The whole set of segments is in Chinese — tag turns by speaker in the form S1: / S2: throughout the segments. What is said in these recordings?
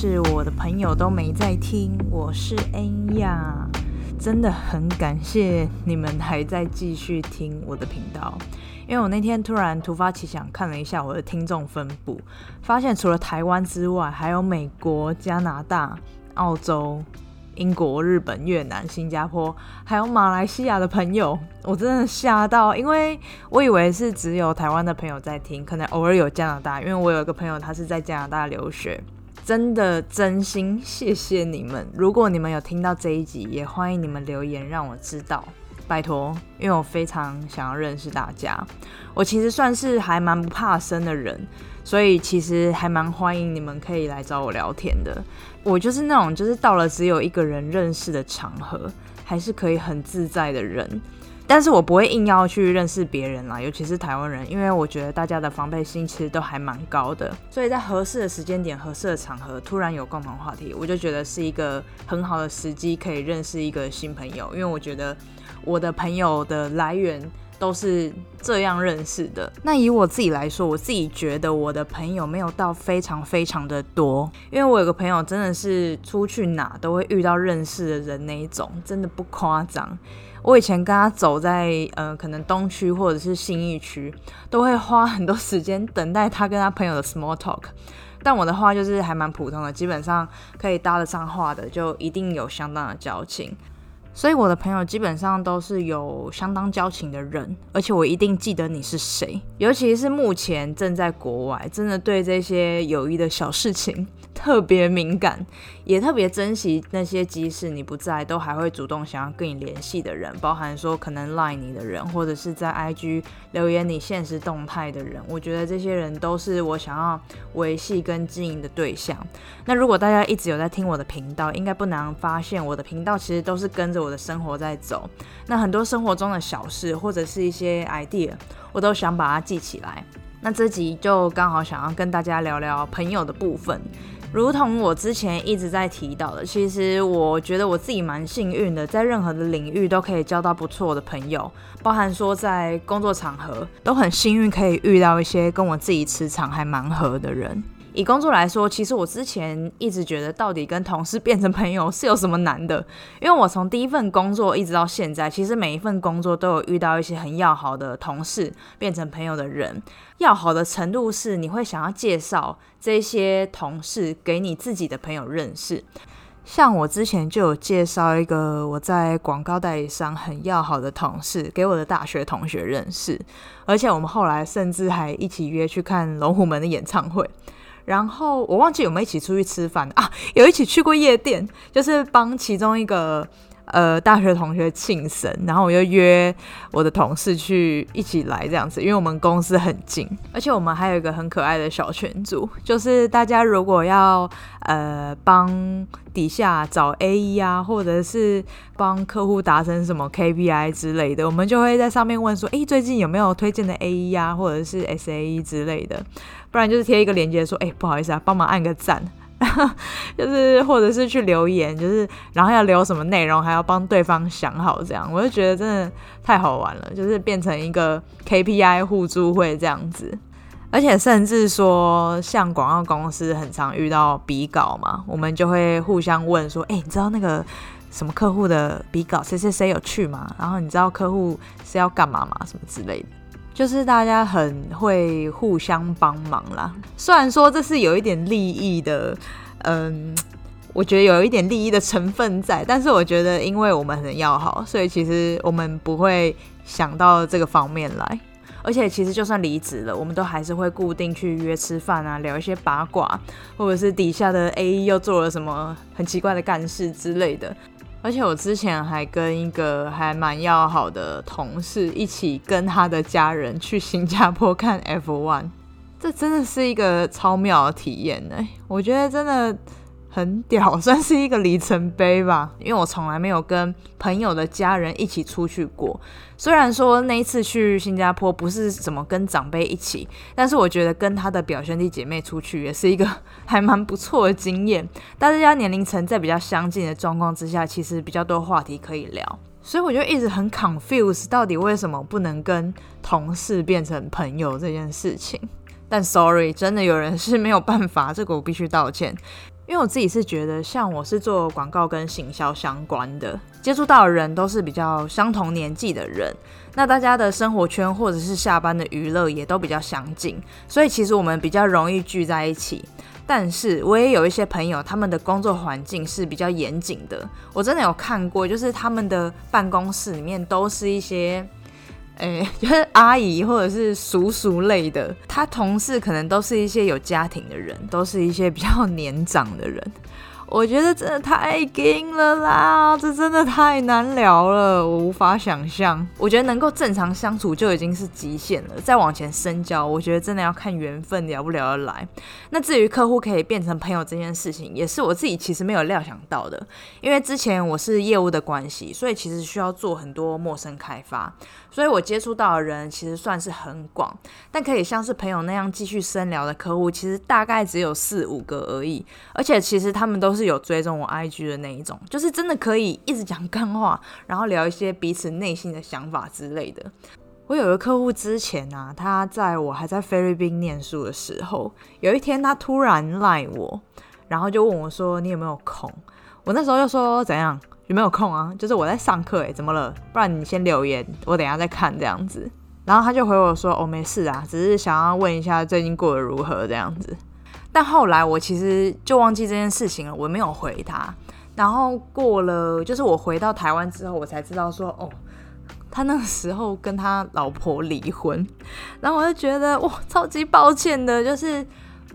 S1: 是我的朋友都没在听，我是恩雅，真的很感谢你们还在继续听我的频道，因为我那天突然突发奇想看了一下我的听众分布，发现除了台湾之外，还有美国、加拿大、澳洲。英国、日本、越南、新加坡，还有马来西亚的朋友，我真的吓到，因为我以为是只有台湾的朋友在听，可能偶尔有加拿大，因为我有一个朋友他是在加拿大留学，真的真心谢谢你们。如果你们有听到这一集，也欢迎你们留言让我知道，拜托，因为我非常想要认识大家。我其实算是还蛮不怕生的人。所以其实还蛮欢迎你们可以来找我聊天的。我就是那种就是到了只有一个人认识的场合，还是可以很自在的人。但是我不会硬要去认识别人啦，尤其是台湾人，因为我觉得大家的防备心其实都还蛮高的。所以在合适的时间点、合适的场合，突然有共同话题，我就觉得是一个很好的时机，可以认识一个新朋友。因为我觉得我的朋友的来源。都是这样认识的。那以我自己来说，我自己觉得我的朋友没有到非常非常的多，因为我有个朋友真的是出去哪都会遇到认识的人那一种，真的不夸张。我以前跟他走在呃可能东区或者是信义区，都会花很多时间等待他跟他 朋友的 small talk。但我的话就是还蛮普通的，基本上可以搭得上话的，就一定有相当的交情。所以我的朋友基本上都是有相当交情的人，而且我一定记得你是谁，尤其是目前正在国外，真的对这些友谊的小事情。特别敏感，也特别珍惜那些即使你不在，都还会主动想要跟你联系的人，包含说可能 赖你的人，或者是在 IG 留言你现实动态的人。我觉得这些人都是我想要维系跟经营的对象。那如果大家一直有在听我的频道，应该不难发现，我的频道其实都是跟着我我的生活在走。那很多生活中的小事，或者是一些 idea，我都想把它记起来。那这集就刚好想要跟大家聊聊朋友的部分。如同我之前一直在提到的，其实我觉得我自己蛮幸运的，在任何的领域都可以交到不错的朋友，包含说在工作场合都很幸运可以遇到一些跟我自己磁场还蛮合的人。以工作来说，其实我之前一直觉得，到底跟同事变成朋友是有什么难的？因为我从第一份工作一直到现在，其实每一份工作都有遇到一些很要好的同事变成朋友的人。要好的程度是，你会想要介绍这些同事给你自己的朋友认识。像我之前就有介绍一个我在广告代理商很要好的同事给我的大学同学认识，而且我们后来甚至还一起约去看龙虎门的演唱会。然后我忘记有没有一起出去吃饭啊？有一起去过夜店，就是帮其中一个呃大学同学庆生，然后我就约我的同事去一起来这样子，因为我们公司很近，而且我们还有一个很可爱的小群组，就是大家如果要呃帮底下找 A E 啊，或者是帮客户达成什么 K P I 之类的，我们就会在上面问说，哎，最近有没有推荐的 A E 啊，或者是 S A E 之类的。不然就是贴一个链接说，哎，不好意思啊，帮忙按个赞，就是或者是去留言，就是然后要留什么内容，还要帮对方想好，这样我就觉得真的太好玩了，就是变成一个 KPI 互助会这样子，而且甚至说像广告公司很常遇到比稿嘛，我们就会互相问说，哎，你知道那个什么客户的比稿谁谁谁有去吗？然后你知道客户是要干嘛吗？什么之类的。就是大家很会互相帮忙啦，虽然说这是有一点利益的，嗯，我觉得有一点利益的成分在，但是我觉得因为我们很要好，所以其实我们不会想到这个方面来。而且其实就算离职了，我们都还是会固定去约吃饭啊，聊一些八卦，或者是底下的 A 又做了什么很奇怪的干事之类的。而且我之前还跟一个还蛮要好的同事一起跟他的家人去新加坡看 F1，这真的是一个超妙的体验呢。我觉得真的。很屌，算是一个里程碑吧。因为我从来没有跟朋友的家人一起出去过。虽然说那一次去新加坡不是怎么跟长辈一起，但是我觉得跟他的表兄弟姐妹出去也是一个还蛮不错的经验。大家年龄层在比较相近的状况之下，其实比较多话题可以聊。所以我就一直很 confuse，到底为什么不能跟同事变成朋友这件事情。但 sorry，真的有人是没有办法，这个我必须道歉。因为我自己是觉得，像我是做广告跟行销相关的，接触到的人都是比较相同年纪的人，那大家的生活圈或者是下班的娱乐也都比较相近，所以其实我们比较容易聚在一起。但是我也有一些朋友，他们的工作环境是比较严谨的，我真的有看过，就是他们的办公室里面都是一些。哎，就是阿姨或者是叔叔类的，他同事可能都是一些有家庭的人，都是一些比较年长的人。我觉得真的太硬了啦，这真的太难聊了，我无法想象。我觉得能够正常相处就已经是极限了，再往前深交，我觉得真的要看缘分聊不聊得来。那至于客户可以变成朋友这件事情，也是我自己其实没有料想到的，因为之前我是业务的关系，所以其实需要做很多陌生开发，所以我接触到的人其实算是很广，但可以像是朋友那样继续深聊的客户，其实大概只有四五个而已，而且其实他们都是。有追踪我 IG 的那一种，就是真的可以一直讲干话，然后聊一些彼此内心的想法之类的。我有个客户之前啊，他在我还在菲律宾念书的时候，有一天他突然赖我，然后就问我说：“你有没有空？”我那时候就说：“怎样？有没有空啊？就是我在上课，诶，怎么了？不然你先留言，我等下再看这样子。”然后他就回我说：“哦，没事啊，只是想要问一下最近过得如何这样子。”但后来我其实就忘记这件事情了，我没有回他。然后过了，就是我回到台湾之后，我才知道说，哦，他那个时候跟他老婆离婚。然后我就觉得，哇，超级抱歉的，就是。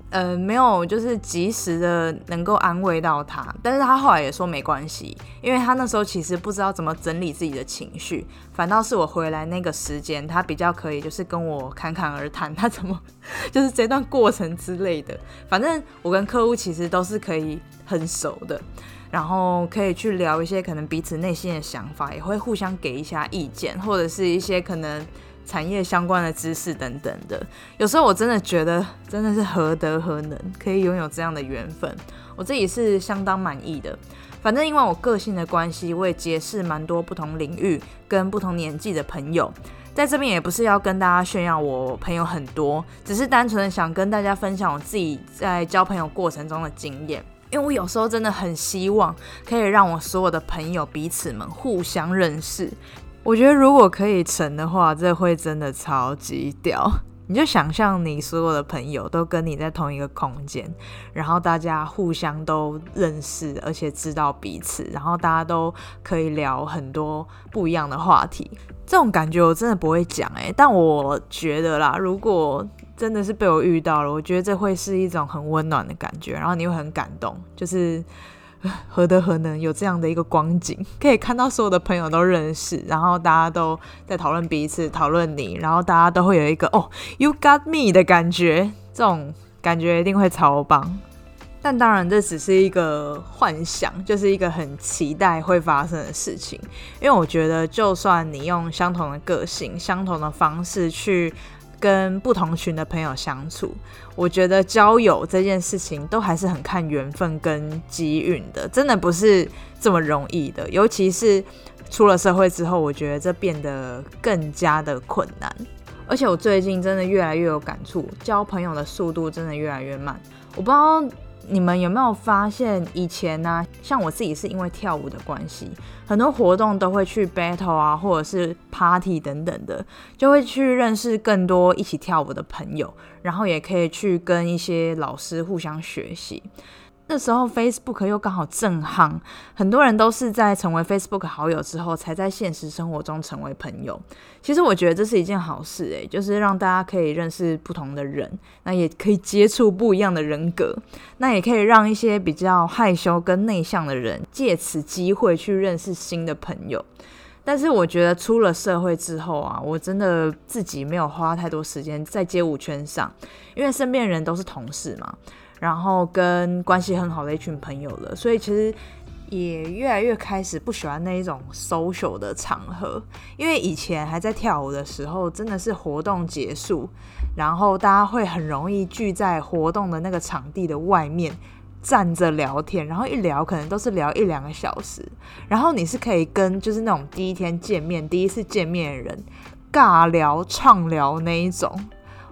S1: 呃，没有，就是及时的能够安慰到他，但是他后来也说没关系，因为他那时候其实不知道怎么整理自己的情绪，反倒是我回来那个时间，他比较可以就是跟我侃侃而谈，他怎么就是这段过程之类的，反正我跟客户其实都是可以很熟的，然后可以去聊一些可能彼此内心的想法，也会互相给一下意见，或者是一些可能。产业相关的知识等等的，有时候我真的觉得真的是何德何能，可以拥有这样的缘分，我自己是相当满意的。反正因为我个性的关系，我也结识蛮多不同领域跟不同年纪的朋友。在这边也不是要跟大家炫耀我朋友很多，只是单纯的想跟大家分享我自己在交朋友过程中的经验。因为我有时候真的很希望可以让我所有的朋友彼此们互相认识。我觉得如果可以成的话，这会真的超级屌。你就想象你所有的朋友都跟你在同一个空间，然后大家互相都认识，而且知道彼此，然后大家都可以聊很多不一样的话题。这种感觉我真的不会讲诶，但我觉得啦，如果真的是被我遇到了，我觉得这会是一种很温暖的感觉，然后你会很感动，就是。何德何能有这样的一个光景，可以看到所有的朋友都认识，然后大家都在讨论彼此，讨论你，然后大家都会有一个哦，You got me 的感觉，这种感觉一定会超棒。但当然，这只是一个幻想，就是一个很期待会发生的事情。因为我觉得，就算你用相同的个性、相同的方式去。跟不同群的朋友相处，我觉得交友这件事情都还是很看缘分跟机运的，真的不是这么容易的。尤其是出了社会之后，我觉得这变得更加的困难。而且我最近真的越来越有感触，交朋友的速度真的越来越慢。我不知道。你们有没有发现，以前呢，像我自己是因为跳舞的关系，很多活动都会去 battle 啊，或者是 party 等等的，就会去认识更多一起跳舞的朋友，然后也可以去跟一些老师互相学习。那时候 Facebook 又刚好正夯，很多人都是在成为 Facebook 好友之后，才在现实生活中成为朋友。其实我觉得这是一件好事，诶，就是让大家可以认识不同的人，那也可以接触不一样的人格，那也可以让一些比较害羞跟内向的人借此机会去认识新的朋友。但是我觉得出了社会之后啊，我真的自己没有花太多时间在街舞圈上，因为身边人都是同事嘛。然后跟关系很好的一群朋友了，所以其实也越来越开始不喜欢那一种 social 的场合，因为以前还在跳舞的时候，真的是活动结束，然后大家会很容易聚在活动的那个场地的外面站着聊天，然后一聊可能都是聊一两个小时，然后你是可以跟就是那种第一天见面、第一次见面的人尬聊、畅聊那一种，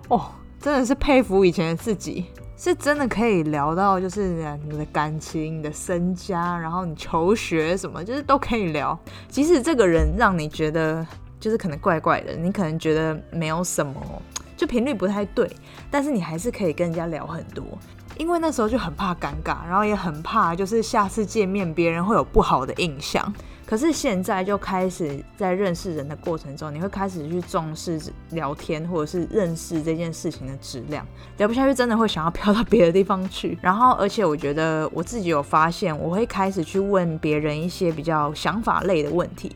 S1: 哦，真的是佩服以前的自己。是真的可以聊到，就是你的感情、你的身家，然后你求学什么，就是都可以聊。即使这个人让你觉得就是可能怪怪的，你可能觉得没有什么，就频率不太对，但是你还是可以跟人家聊很多。因为那时候就很怕尴尬，然后也很怕就是下次见面别人会有不好的印象。可是现在就开始在认识人的过程中，你会开始去重视聊天或者是认识这件事情的质量。聊不下去，真的会想要飘到别的地方去。然后，而且我觉得我自己有发现，我会开始去问别人一些比较想法类的问题。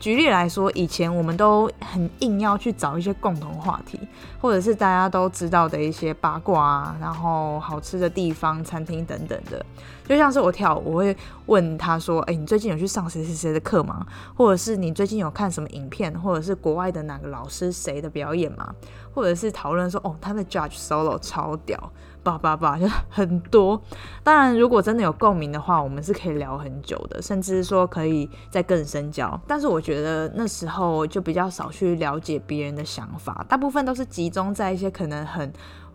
S1: 举例来说，以前我们都很硬要去找一些共同话题，或者是大家都知道的一些八卦啊，然后好吃的地方、餐厅等等的。就像是我跳舞，我会问他说：“哎，你最近有去上谁谁谁的课吗？或者是你最近有看什么影片，或者是国外的哪个老师谁的表演吗？或者是讨论说，哦，他的 Judge Solo 超屌。”叭叭叭，就很多。当然，如果真的有共鸣的话，我们是可以聊很久的，甚至说可以再更深交。但是我觉得那时候就比较少去了解别人的想法，大部分都是集中在一些可能很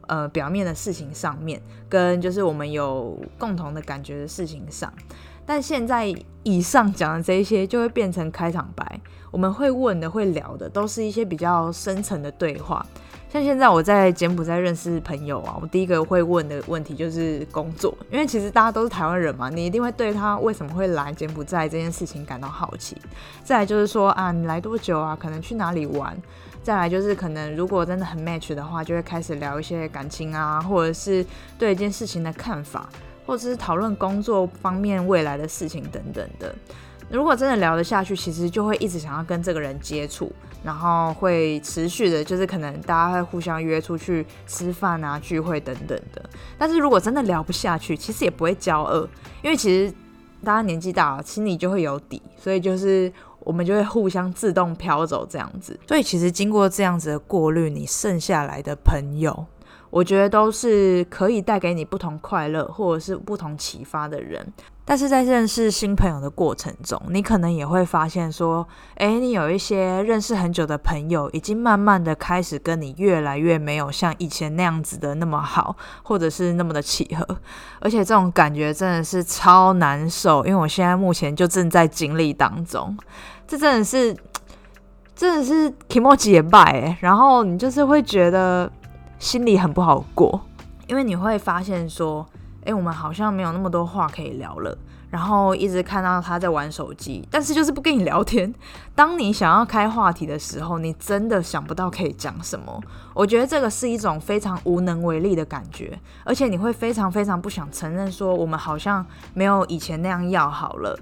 S1: 呃表面的事情上面，跟就是我们有共同的感觉的事情上。但现在以上讲的这一些，就会变成开场白。我们会问的、会聊的，都是一些比较深层的对话。像现在我在柬埔寨认识朋友啊，我第一个会问的问题就是工作，因为其实大家都是台湾人嘛，你一定会对他为什么会来柬埔寨这件事情感到好奇。再来就是说啊，你来多久啊？可能去哪里玩？再来就是可能如果真的很 match 的话，就会开始聊一些感情啊，或者是对一件事情的看法，或者是讨论工作方面未来的事情等等的。如果真的聊得下去，其实就会一直想要跟这个人接触，然后会持续的，就是可能大家会互相约出去吃饭啊、聚会等等的。但是如果真的聊不下去，其实也不会骄傲，因为其实大家年纪大了，心里就会有底，所以就是我们就会互相自动飘走这样子。所以其实经过这样子的过滤，你剩下来的朋友。我觉得都是可以带给你不同快乐或者是不同启发的人，但是在认识新朋友的过程中，你可能也会发现说，诶，你有一些认识很久的朋友，已经慢慢的开始跟你越来越没有像以前那样子的那么好，或者是那么的契合，而且这种感觉真的是超难受，因为我现在目前就正在经历当中，这真的是，真的是提莫结拜哎，然后你就是会觉得。心里很不好过，因为你会发现说，哎，我们好像没有那么多话可以聊了。然后一直看到他在玩手机，但是就是不跟你聊天。当你想要开话题的时候，你真的想不到可以讲什么。我觉得这个是一种非常无能为力的感觉，而且你会非常非常不想承认说，我们好像没有以前那样要好了。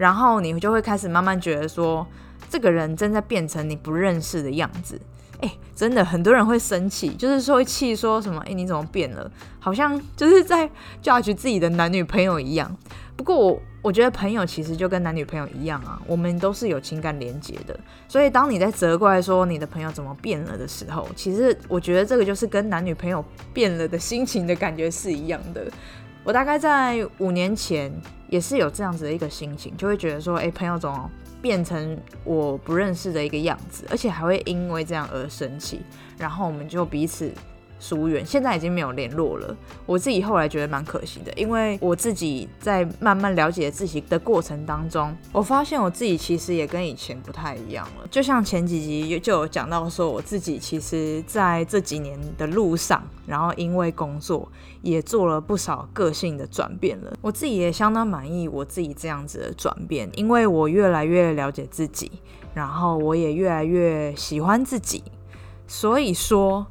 S1: 然后你就会开始慢慢觉得说，这个人正在变成你不认识的样子。哎，真的很多人会生气，就是说会气说什么？哎，你怎么变了？好像就是在 judge 自己的男女朋友一样。不过我我觉得朋友其实就跟男女朋友一样啊，我们都是有情感连接的。所以当你在责怪说你的朋友怎么变了的时候，其实我觉得这个就是跟男女朋友变了的心情的感觉是一样的。我大概在五年前也是有这样子的一个心情，就会觉得说，哎，朋友总。变成我不认识的一个样子，而且还会因为这样而生气，然后我们就彼此。疏远，现在已经没有联络了。我自己后来觉得蛮可惜的，因为我自己在慢慢了解自己的过程当中，我发现我自己其实也跟以前不太一样了。就像前几集就有讲到说，我自己其实在这几年的路上，然后因为工作也做了不少个性的转变了。我自己也相当满意我自己这样子的转变，因为我越来越了解自己，然后我也越来越喜欢自己。所以说。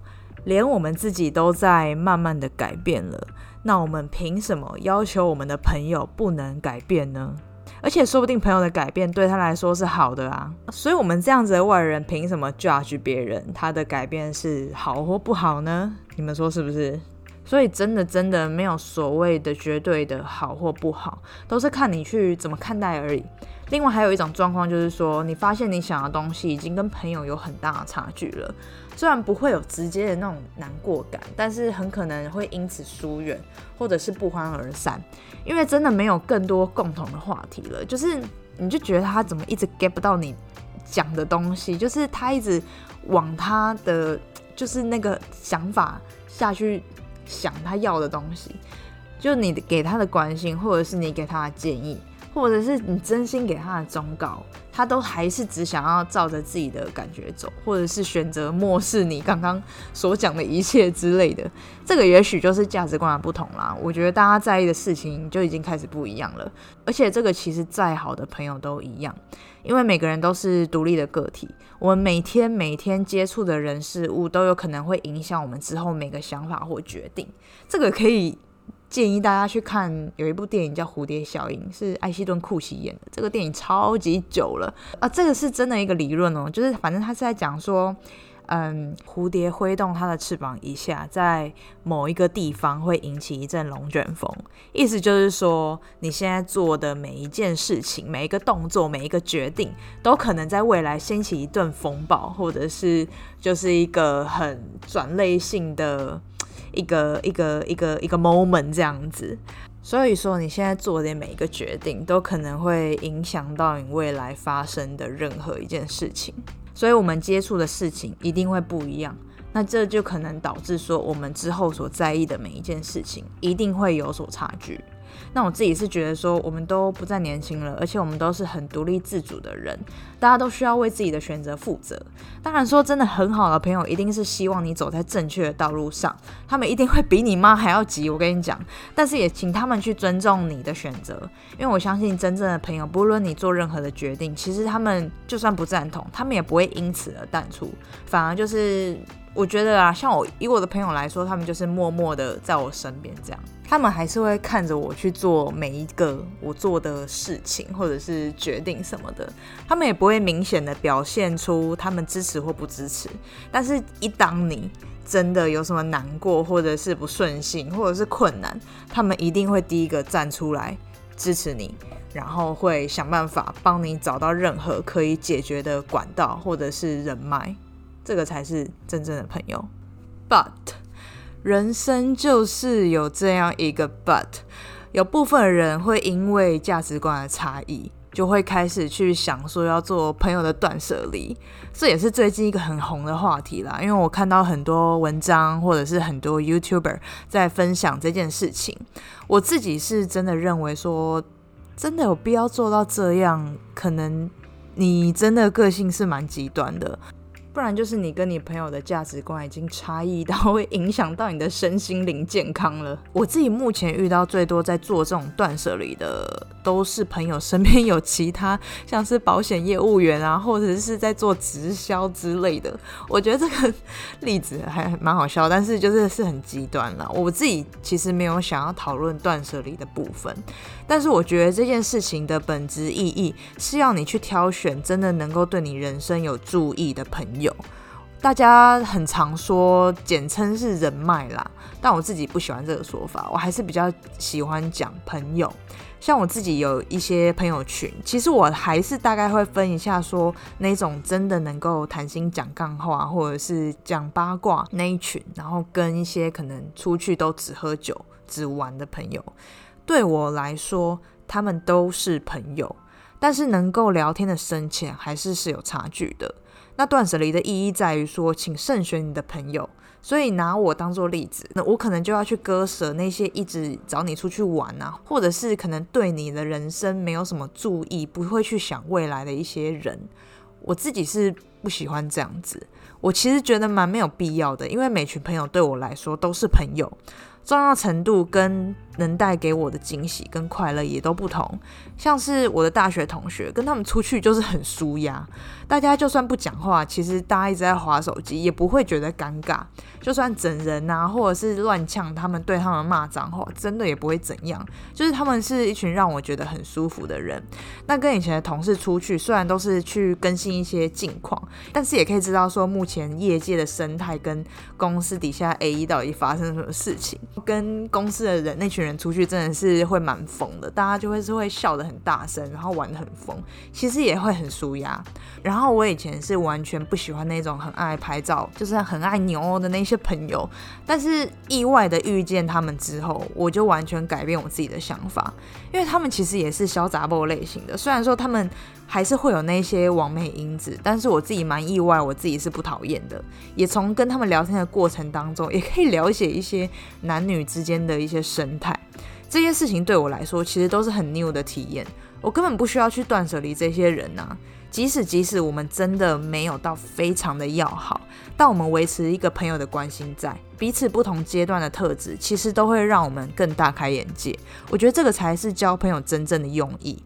S1: 连我们自己都在慢慢的改变了，那我们凭什么要求我们的朋友不能改变呢？而且说不定朋友的改变对他来说是好的啊，所以我们这样子的外人凭什么 judge 别人他的改变是好或不好呢？你们说是不是？所以真的真的没有所谓的绝对的好或不好，都是看你去怎么看待而已。另外还有一种状况就是说，你发现你想要东西已经跟朋友有很大的差距了。虽然不会有直接的那种难过感，但是很可能会因此疏远，或者是不欢而散，因为真的没有更多共同的话题了。就是你就觉得他怎么一直 get 不到你讲的东西，就是他一直往他的就是那个想法下去想他要的东西，就你给他的关心，或者是你给他的建议。或者是你真心给他的忠告，他都还是只想要照着自己的感觉走，或者是选择漠视你刚刚所讲的一切之类的。这个也许就是价值观的不同啦。我觉得大家在意的事情就已经开始不一样了。而且这个其实再好的朋友都一样，因为每个人都是独立的个体，我们每天每天接触的人事物都有可能会影响我们之后每个想法或决定。这个可以。建议大家去看有一部电影叫《蝴蝶效应》，是艾希顿·库奇演的。这个电影超级久了啊，这个是真的一个理论哦，就是反正他是在讲说，嗯，蝴蝶挥动它的翅膀一下，在某一个地方会引起一阵龙卷风。意思就是说，你现在做的每一件事情、每一个动作、每一个决定，都可能在未来掀起一顿风暴，或者是就是一个很转类性的。一个一个一个一个 moment 这样子，所以说你现在做的每一个决定，都可能会影响到你未来发生的任何一件事情，所以我们接触的事情一定会不一样，那这就可能导致说我们之后所在意的每一件事情，一定会有所差距。那我自己是觉得说，我们都不再年轻了，而且我们都是很独立自主的人，大家都需要为自己的选择负责。当然说，真的很好的朋友，一定是希望你走在正确的道路上，他们一定会比你妈还要急。我跟你讲，但是也请他们去尊重你的选择，因为我相信真正的朋友，不论你做任何的决定，其实他们就算不赞同，他们也不会因此而淡出，反而就是。我觉得啊，像我以我的朋友来说，他们就是默默的在我身边这样，他们还是会看着我去做每一个我做的事情或者是决定什么的，他们也不会明显的表现出他们支持或不支持，但是一当你真的有什么难过或者是不顺心或者是困难，他们一定会第一个站出来支持你，然后会想办法帮你找到任何可以解决的管道或者是人脉。这个才是真正的朋友，but 人生就是有这样一个 but，有部分人会因为价值观的差异，就会开始去想说要做朋友的断舍离，这也是最近一个很红的话题啦。因为我看到很多文章或者是很多 YouTuber 在分享这件事情，我自己是真的认为说，真的有必要做到这样，可能你真的个性是蛮极端的。不然就是你跟你朋友的价值观已经差异到会影响到你的身心灵健康了。我自己目前遇到最多在做这种断舍离的，都是朋友身边有其他像是保险业务员啊，或者是在做直销之类的。我觉得这个例子还蛮好笑，但是就是是很极端了。我自己其实没有想要讨论断舍离的部分，但是我觉得这件事情的本质意义是要你去挑选真的能够对你人生有注意的朋友。大家很常说，简称是人脉啦，但我自己不喜欢这个说法，我还是比较喜欢讲朋友。像我自己有一些朋友群，其实我还是大概会分一下，说那种真的能够谈心讲干话，或者是讲八卦那一群，然后跟一些可能出去都只喝酒、只玩的朋友，对我来说，他们都是朋友，但是能够聊天的深浅还是是有差距的。那断舍离的意义在于说，请慎选你的朋友。所以拿我当做例子，那我可能就要去割舍那些一直找你出去玩啊，或者是可能对你的人生没有什么注意，不会去想未来的一些人。我自己是不喜欢这样子，我其实觉得蛮没有必要的，因为每群朋友对我来说都是朋友，重要程度跟。能带给我的惊喜跟快乐也都不同，像是我的大学同学，跟他们出去就是很舒压，大家就算不讲话，其实大家一直在划手机，也不会觉得尴尬。就算整人啊，或者是乱呛他们，对他们骂脏话，真的也不会怎样。就是他们是一群让我觉得很舒服的人。那跟以前的同事出去，虽然都是去更新一些近况，但是也可以知道说目前业界的生态跟公司底下 A 一到底发生什么事情，跟公司的人那群人。出去真的是会蛮疯的，大家就会是会笑得很大声，然后玩得很疯，其实也会很舒压。然后我以前是完全不喜欢那种很爱拍照，就是很爱牛的那些朋友，但是意外的遇见他们之后，我就完全改变我自己的想法，因为他们其实也是小杂波类型的，虽然说他们还是会有那些完美因子，但是我自己蛮意外，我自己是不讨厌的，也从跟他们聊天的过程当中，也可以了解一些男女之间的一些生态，这些事情对我来说其实都是很 new 的体验，我根本不需要去断舍离这些人呐。即使即使我们真的没有到非常的要好，但我们维持一个朋友的关心，在彼此不同阶段的特质，其实都会让我们更大开眼界。我觉得这个才是交朋友真正的用意。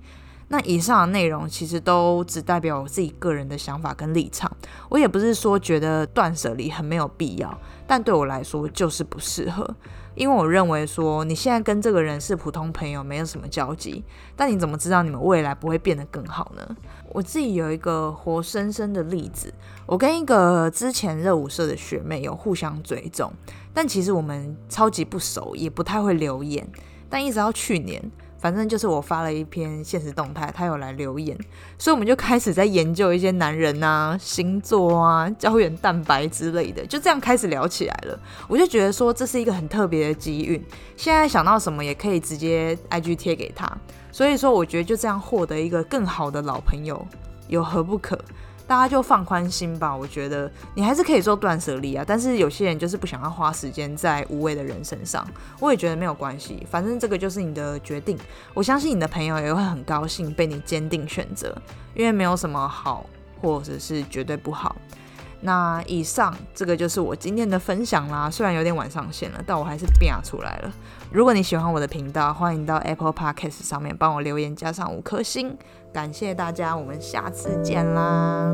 S1: 那以上的内容其实都只代表我自己个人的想法跟立场，我也不是说觉得断舍离很没有必要，但对我来说就是不适合。因为我认为说你现在跟这个人是普通朋友，没有什么交集，但你怎么知道你们未来不会变得更好呢？我自己有一个活生生的例子，我跟一个之前热舞社的学妹有互相追踪，但其实我们超级不熟，也不太会留言，但一直到去年。反正就是我发了一篇现实动态，他有来留言，所以我们就开始在研究一些男人啊、星座啊、胶原蛋白之类的，就这样开始聊起来了。我就觉得说这是一个很特别的机遇，现在想到什么也可以直接 IG 贴给他，所以说我觉得就这样获得一个更好的老朋友，有何不可？大家就放宽心吧，我觉得你还是可以做断舍离啊。但是有些人就是不想要花时间在无谓的人身上，我也觉得没有关系，反正这个就是你的决定。我相信你的朋友也会很高兴被你坚定选择，因为没有什么好或者是绝对不好。那以上这个就是我今天的分享啦，虽然有点晚上线了，但我还是变出来了。如果你喜欢我的频道，欢迎到 Apple Podcast 上面帮我留言加上五颗星。感谢大家，我们下次见啦。